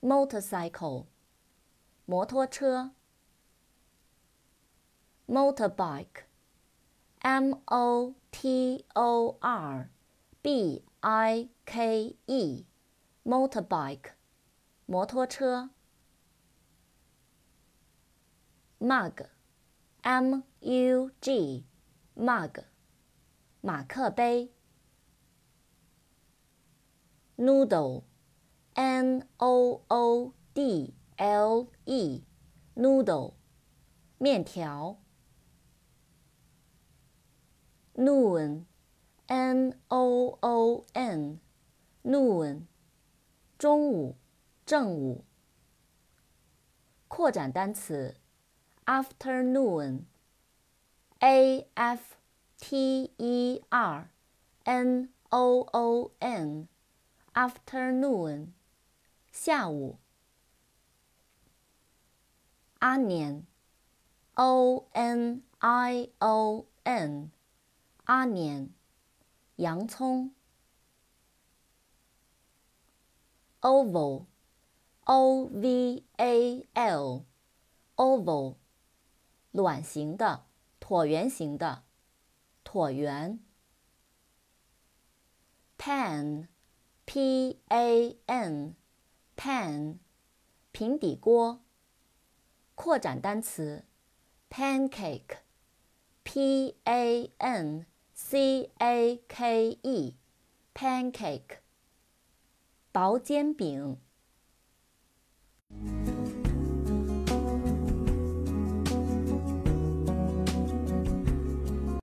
e，motorcycle，摩托车。motorbike，m o t o r b i k e。motorbike，摩托车。mug，m u g，mug，马克杯。 noodle，n o o d l e，noodle，面条。noon，n o o n，noon。中午，正午。扩展单词，afternoon，a f t e r n o o n，afternoon， 下午。onion，o n i o n，onion，洋葱。oval, o v a l, oval，卵形的、椭圆形的、椭圆。pan, p a n, pan，平底锅。扩展单词，pancake, p a n c a k e, pancake。薄煎饼。